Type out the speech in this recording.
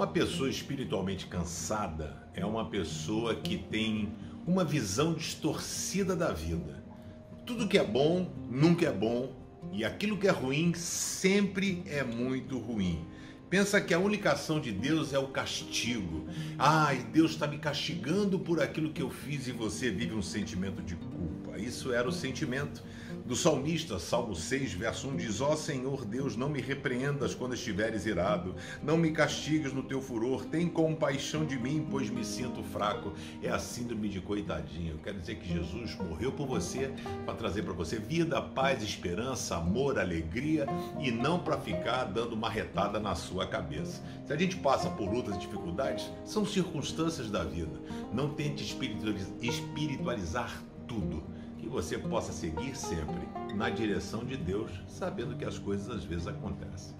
Uma pessoa espiritualmente cansada é uma pessoa que tem uma visão distorcida da vida. Tudo que é bom nunca é bom e aquilo que é ruim sempre é muito ruim. Pensa que a única ação de Deus é o castigo. Ai, Deus está me castigando por aquilo que eu fiz e você vive um sentimento de culpa. Isso era o sentimento do salmista, Salmo 6, verso 1 diz: Ó oh, Senhor Deus, não me repreendas quando estiveres irado, não me castigues no teu furor, tem compaixão de mim, pois me sinto fraco. É a síndrome de coitadinho. Quero dizer que Jesus morreu por você para trazer para você vida, paz, esperança, amor, alegria e não para ficar dando uma retada na sua cabeça. Se a gente passa por lutas e dificuldades, são circunstâncias da vida. Não tente espiritualizar tudo que você possa seguir sempre na direção de Deus, sabendo que as coisas às vezes acontecem.